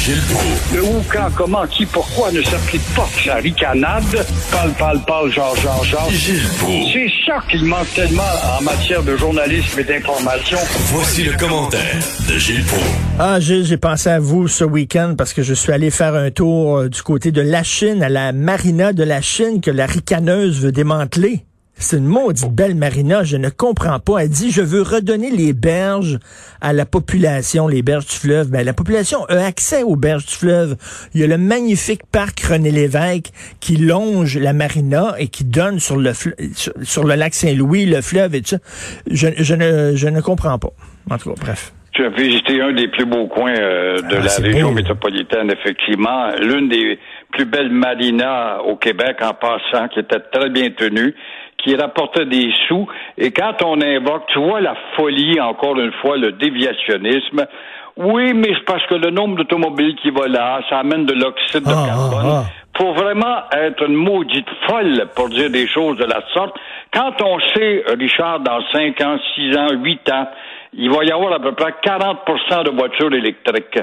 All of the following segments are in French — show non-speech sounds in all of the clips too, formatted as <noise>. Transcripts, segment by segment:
Gilles Proulx. Le où, quand, comment, qui, pourquoi ne s'applique pas que sa ricanade? Parle, parle, parle, genre, genre, genre. Gilles Proulx. C'est ça qu'il manque tellement en matière de journalisme et d'information. Voici le commentaire de Gilles Proulx. Ah, Gilles, j'ai pensé à vous ce week-end parce que je suis allé faire un tour euh, du côté de la Chine, à la marina de la Chine que la ricaneuse veut démanteler. C'est une maudite belle marina, je ne comprends pas. Elle dit, je veux redonner les berges à la population, les berges du fleuve. Ben, la population a accès aux berges du fleuve. Il y a le magnifique parc René Lévesque qui longe la marina et qui donne sur le, sur, sur le lac Saint-Louis, le fleuve et tout ça. Je, je, ne, je ne comprends pas. En tout cas, bref. Tu as visité un des plus beaux coins euh, de Ah, la région beau. métropolitaine, effectivement. L'une des plus belles marinas au Québec, en passant, qui était très bien tenue, qui rapportait des sous. Et quand on invoque, tu vois la folie, encore une fois, le déviationnisme. Oui, mais c'est parce que le nombre d'automobiles qui va là, ça amène de l'oxyde de Ah, carbone. ah, Faut vraiment être une maudite folle pour dire des choses de la sorte. Quand on sait, Richard, dans 5 ans, 6 ans, 8 ans, il va y avoir à peu près 40% de voitures électriques.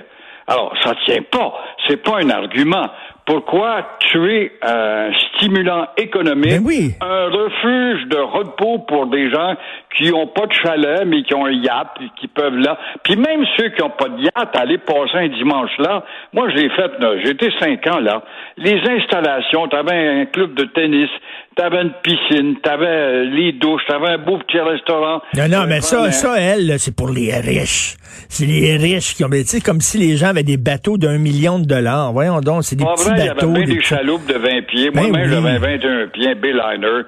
Alors, ça tient pas. C'est pas un argument. Pourquoi tuer un stimulant économique, Ben oui. un refuge de repos pour des gens qui ont pas de chalet, mais qui ont un yacht, puis qui peuvent là. Puis même ceux qui ont pas de yacht, aller passer un dimanche là. Moi, j'ai fait, j'ai été cinq ans là. Les installations, t'avais un club de tennis, t'avais une piscine, t'avais euh, les douches, t'avais un beau petit restaurant. Non, non, mais ça, ça, elle, c'est pour les riches. C'est les riches qui ont, tu sais, comme si les gens avaient des bateaux d'un million de dollars. Voyons donc, c'est des Pas petits vrai, il y avait bateaux. des des chaloupes de 20 pieds. Ben Moi-même, oui. j'avais 21 pieds, un Bayliner.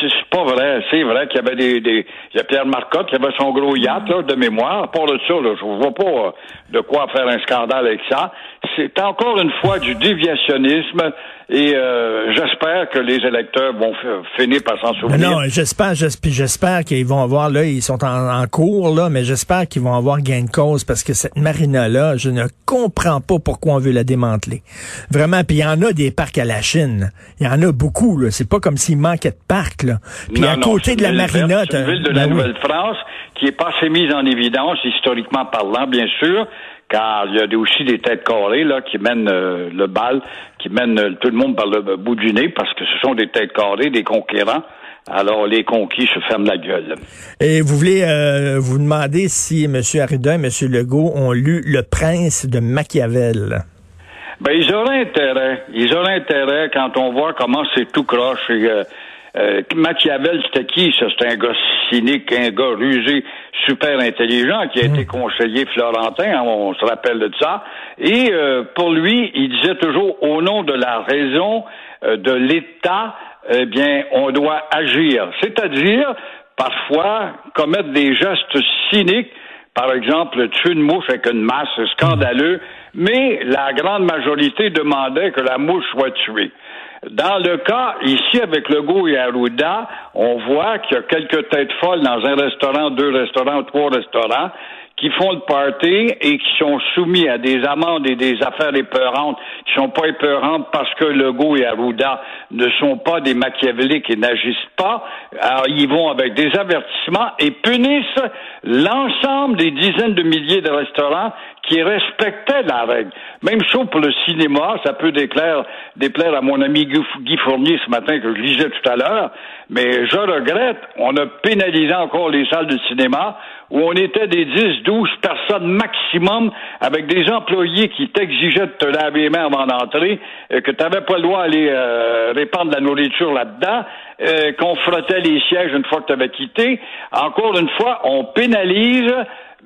C'est pas vrai. C'est vrai qu'il y avait des, des... Il y a Pierre Marcotte qui avait son gros yacht, là, de mémoire. À part de ça, là, je vois pas euh, de quoi faire un scandale avec ça. C'est encore une fois du déviationnisme et euh, j'espère que les électeurs vont finir par s'en Mais souvenir. non, j'espère, j'espère, qu'ils vont avoir, là, ils sont en, en cours, là, mais j'espère qu'ils vont avoir gain de cause parce que cette marina-là, je ne comprends pas pourquoi on veut la démanteler. Vraiment, puis il y en a des parcs à la Chine. Il y en a beaucoup, là. C'est pas comme s'il manquait de parcs, là. Puis Non, à côté de la marina, c'est une ville de ben la. Nouvelle-France qui est pas assez mise en évidence, historiquement parlant, bien sûr, car il y a aussi des têtes carrées là qui mènent euh, le bal, qui mènent euh, tout le monde par le bout du nez, parce que ce sont des têtes carrées, des conquérants. Alors les conquis se ferment la gueule. Et vous voulez euh, vous demander si M. Arruda et M. Legault ont lu Le Prince de Machiavel. Ben, ils auraient intérêt. Ils auraient intérêt quand on voit comment c'est tout croche. Et, euh, Machiavel, c'était qui? Ça, c'était un gars cynique, un gars rusé, super intelligent, qui a été conseiller florentin, hein, on se rappelle de ça. Et euh, pour lui, il disait toujours, au nom de la raison euh, de l'État, eh bien, on doit agir. C'est-à-dire, parfois, commettre des gestes cyniques par exemple, tuer une mouche avec une masse, c'est scandaleux, mais la grande majorité demandait que la mouche soit tuée. Dans le cas, ici, avec Legault et Arruda, on voit qu'il y a quelques têtes folles dans un restaurant, deux restaurants, trois restaurants, qui font le party et qui sont soumis à des amendes et des affaires épeurantes, qui sont pas épeurantes parce que Legault et Arruda ne sont pas des machiavéliques et n'agissent pas. Alors, ils vont avec des avertissements et punissent l'ensemble des dizaines de milliers de restaurants qui respectaient la règle. Même chose pour le cinéma, ça peut déclaire, déplaire à mon ami Guy Fournier ce matin que je lisais tout à l'heure, mais je regrette, on a pénalisé encore les salles de cinéma où on était des 10, 12 personnes maximum avec des employés qui t'exigeaient de te laver les mains avant d'entrer, euh, que tu n'avais pas le droit d'aller euh, répandre la nourriture là-dedans, euh, qu'on frottait les sièges une fois que tu avais quitté. Encore une fois, on pénalise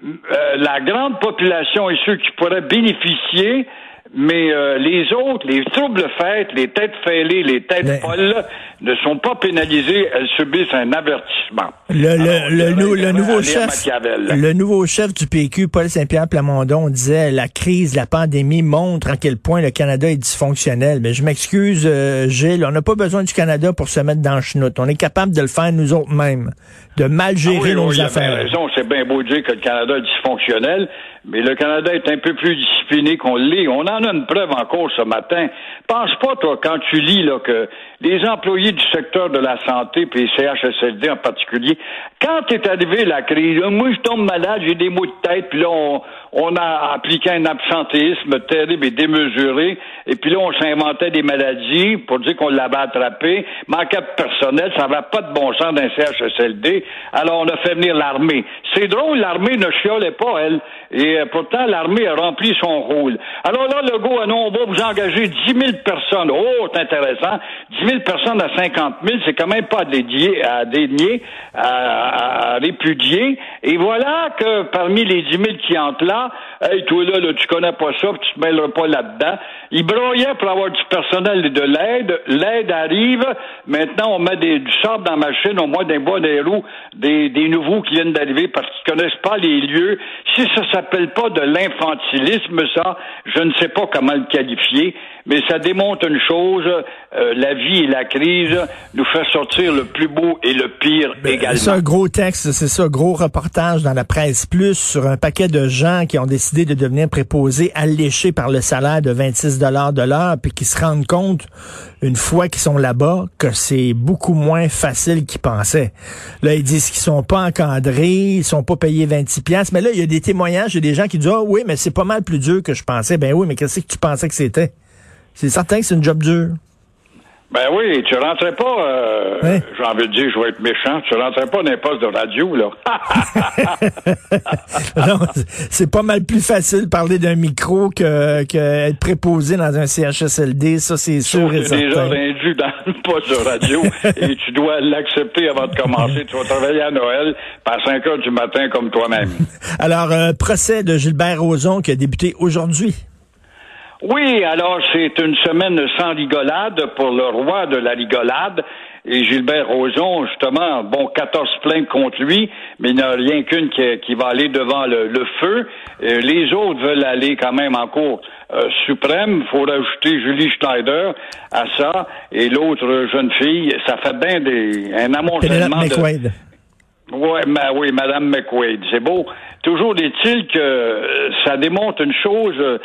euh, la grande population et ceux qui pourraient bénéficier, mais euh, les autres, les troubles fêtes, les têtes fêlées, les têtes Mais- folles, ne sont pas pénalisées, elles subissent un avertissement. Le, Alors, le, le, nouveau chef, Machiavel. le nouveau chef du PQ, Paul Saint-Pierre Plamondon, disait la crise, la pandémie montre à quel point le Canada est dysfonctionnel. Mais je m'excuse, euh, Gilles, on n'a pas besoin du Canada pour se mettre dans le chenoute. On est capable de le faire nous autres mêmes, de mal gérer Ah oui, nos oui, affaires. raison, c'est bien beau de dire que le Canada est dysfonctionnel, mais le Canada est un peu plus discipliné qu'on l'est. On en en a une preuve encore ce matin. Pense pas, toi, quand tu lis là, que les employés du secteur de la santé, puis CHSLD en particulier, quand est arrivée la crise, moi je tombe malade, j'ai des maux de tête, puis là on, on a appliqué un absentéisme terrible et démesuré, et puis là on s'inventait des maladies pour dire qu'on l'avait attrapé, manquait de personnel, ça n'avait pas de bon sens d'un CHSLD, alors on a fait venir l'armée. C'est drôle, l'armée ne chiolait pas, elle, et euh, pourtant l'armée a rempli son rôle. Alors là, on va vous engager 10 000 personnes. Oh, c'est intéressant. 10 000 personnes à 50 000, c'est quand même pas à dédier, à dénier, à, répudier. Et voilà que parmi les 10 000 qui entrent là, hey, toi là, là tu connais pas ça, tu te mêleras pas là-dedans. Ils broyaient pour avoir du personnel et de l'aide. L'aide arrive. Maintenant, on met des, du sable dans la machine, au moins des bois, des roues, des, des nouveaux qui viennent d'arriver parce qu'ils connaissent pas les lieux. Si ça s'appelle pas de l'infantilisme, ça, je ne sais pas comment le qualifier, mais ça démontre une chose, euh, la vie et la crise nous fait sortir le plus beau et le pire ben, également. C'est un gros texte, c'est ça, gros reportage dans la presse plus sur un paquet de gens qui ont décidé de devenir préposés alléchés par le salaire de 26 dollars de l'heure puis qui se rendent compte une fois qu'ils sont là-bas que c'est beaucoup moins facile qu'ils pensaient. Là, ils disent qu'ils sont pas encadrés, ils sont pas payés 26 pièces, mais là il y a des témoignages, il y a des gens qui disent "Ah oui, mais c'est pas mal plus dur que je pensais." Ben oui, mais qu'est-ce que tu pensais que c'était? C'est certain que c'est une job dure. Ben oui, tu rentrais pas, euh, j'ai envie de dire, je vais être méchant, tu rentrais pas dans un poste de radio, là. <laughs> non, c'est pas mal plus facile de parler d'un micro que, que être préposé dans un CHSLD, ça c'est sûr et certain. déjà rendu dans le poste de radio <laughs> et tu dois l'accepter avant de commencer. Tu vas travailler à Noël par 5 heures du matin comme toi-même. Alors, euh, procès de Gilbert Rozon qui a débuté aujourd'hui. Oui, alors c'est une semaine sans rigolade pour le roi de la rigolade. Et Gilbert Rozon, justement, bon, 14 plaintes contre lui, mais il n'y a rien qu'une qui, va aller devant le, feu. les autres veulent aller quand même en cour euh, suprême. Il faut rajouter Julie Schneider à ça. Et l'autre jeune fille, ça fait bien des, un amoncellement de... Ouais, oui, Madame McQuaid, c'est beau. Toujours est-il que euh, ça démontre une chose, euh,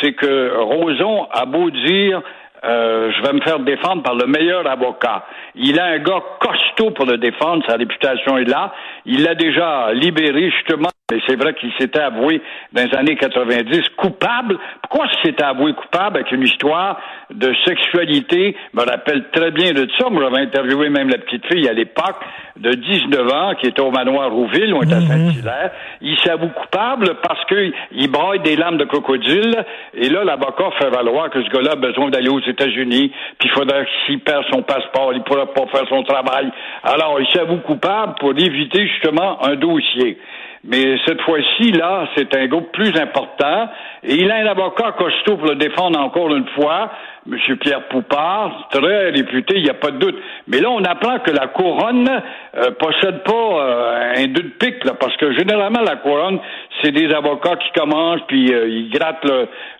c'est que Roson a beau dire euh, je vais me faire défendre par le meilleur avocat. Il a un gars costaud pour le défendre, sa réputation est là. Il l'a déjà libéré justement mais c'est vrai qu'il s'était avoué dans les années 90 coupable. Pourquoi s'était avoué coupable avec une histoire de sexualité? Je me rappelle très bien de ça. Moi, j'avais interviewé même la petite fille à l'époque de 19 ans qui était au manoir Rouville, on était à. Saint-Hilaire. Il s'avoue coupable parce qu'il braille des lames de crocodile. Et là, l'avocat fait valoir que ce gars-là a besoin d'aller aux États-Unis. Puis il faudrait s'il perd son passeport, il pourra pas faire son travail. Alors, il s'avoue coupable pour éviter justement un dossier. Mais cette fois-ci, là, c'est un groupe plus important. Et il a un avocat costaud pour le défendre encore une fois, M. Pierre Poupard, très réputé, il n'y a pas de doute. Mais là, on apprend que la couronne euh, possède pas euh, un deux de pique, là, parce que généralement, la couronne, c'est des avocats qui commencent, puis euh, ils grattent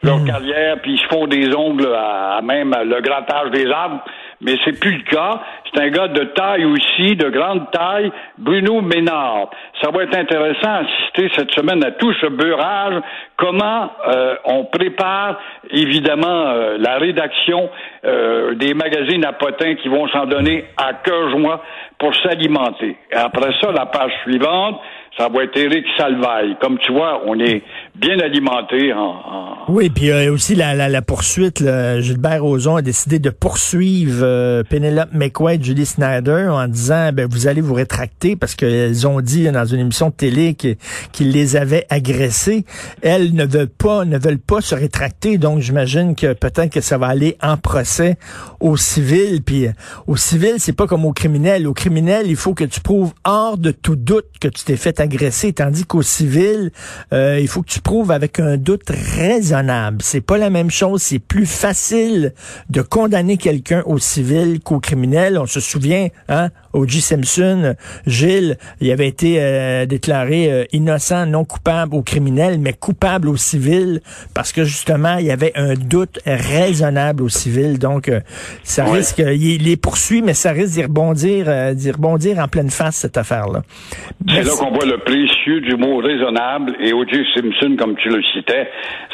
leur hmm. carrière, puis ils se font des ongles à, à même le grattage des arbres mais c'est plus le cas. C'est un gars de taille aussi, de grande taille, Bruno Ménard. Ça va être intéressant d'assister cette semaine à tout ce beurrage, comment euh, on prépare évidemment euh, la rédaction euh, des magazines à potins qui vont s'en donner à cœur joie pour s'alimenter. Après ça, la page suivante, ça va être Éric Salvaille. Comme tu vois, on est bien alimenté. En, Oui, puis euh, aussi la, la, la poursuite. Là, Gilbert Rozon a décidé de poursuivre euh, Penelope McQuaid, Julie Snyder, en disant ben vous allez vous rétracter parce qu'elles ont dit dans une émission de télé qu'ils les avaient agressées. Elles ne veulent pas, ne veulent pas se rétracter. Donc j'imagine que peut-être que ça va aller en procès au civil. Puis euh, au civil, c'est pas comme au criminel. Au criminel, il faut que tu prouves hors de tout doute que tu t'es fait tandis qu'au civil, euh, il faut que tu prouves avec un doute raisonnable. C'est pas la même chose. C'est plus facile de condamner quelqu'un au civil qu'au criminel. On se souvient, hein, O.J. Simpson, Gilles, il avait été euh, déclaré euh, innocent, non coupable au criminel, mais coupable au civil, parce que justement, il y avait un doute raisonnable au civil. Donc, euh, ça risque, il les poursuit, mais ça risque d'y rebondir, d'y rebondir en pleine face, cette affaire-là. C'est là qu'on voit le précieux du mot raisonnable, et O.J. Simpson, comme tu le citais,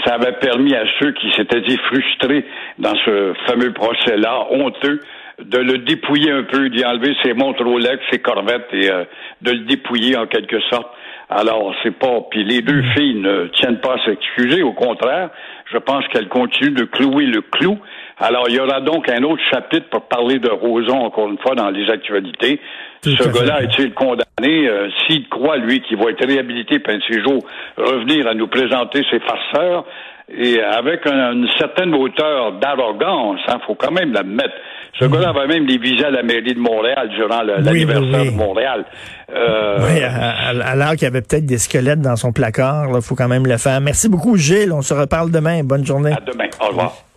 ça avait permis à ceux qui s'étaient dit frustrés dans ce fameux procès-là, honteux, de le dépouiller un peu, d'y enlever ses montres Rolex, ses corvettes et euh, de le dépouiller en quelque sorte. Alors, c'est pas. Puis les deux filles ne tiennent pas à s'excuser, au contraire, je pense qu'elles continuent de clouer le clou. Alors, il y aura donc un autre chapitre pour parler de Roson, encore une fois, dans les actualités. Ce gars-là a-t-il condamné? Euh, s'il croit, lui, qu'il va être réhabilité pendant ses jours, revenir à nous présenter ses farceurs, et avec une certaine hauteur d'arrogance, il hein, faut quand même l'admettre. Ce gars-là avait même des visas à la mairie de Montréal durant l'anniversaire de Montréal. Euh... Oui, alors qu'il y avait peut-être des squelettes dans son placard, il faut quand même le faire. Merci beaucoup, Gilles. On se reparle demain. Bonne journée. À demain. Au revoir.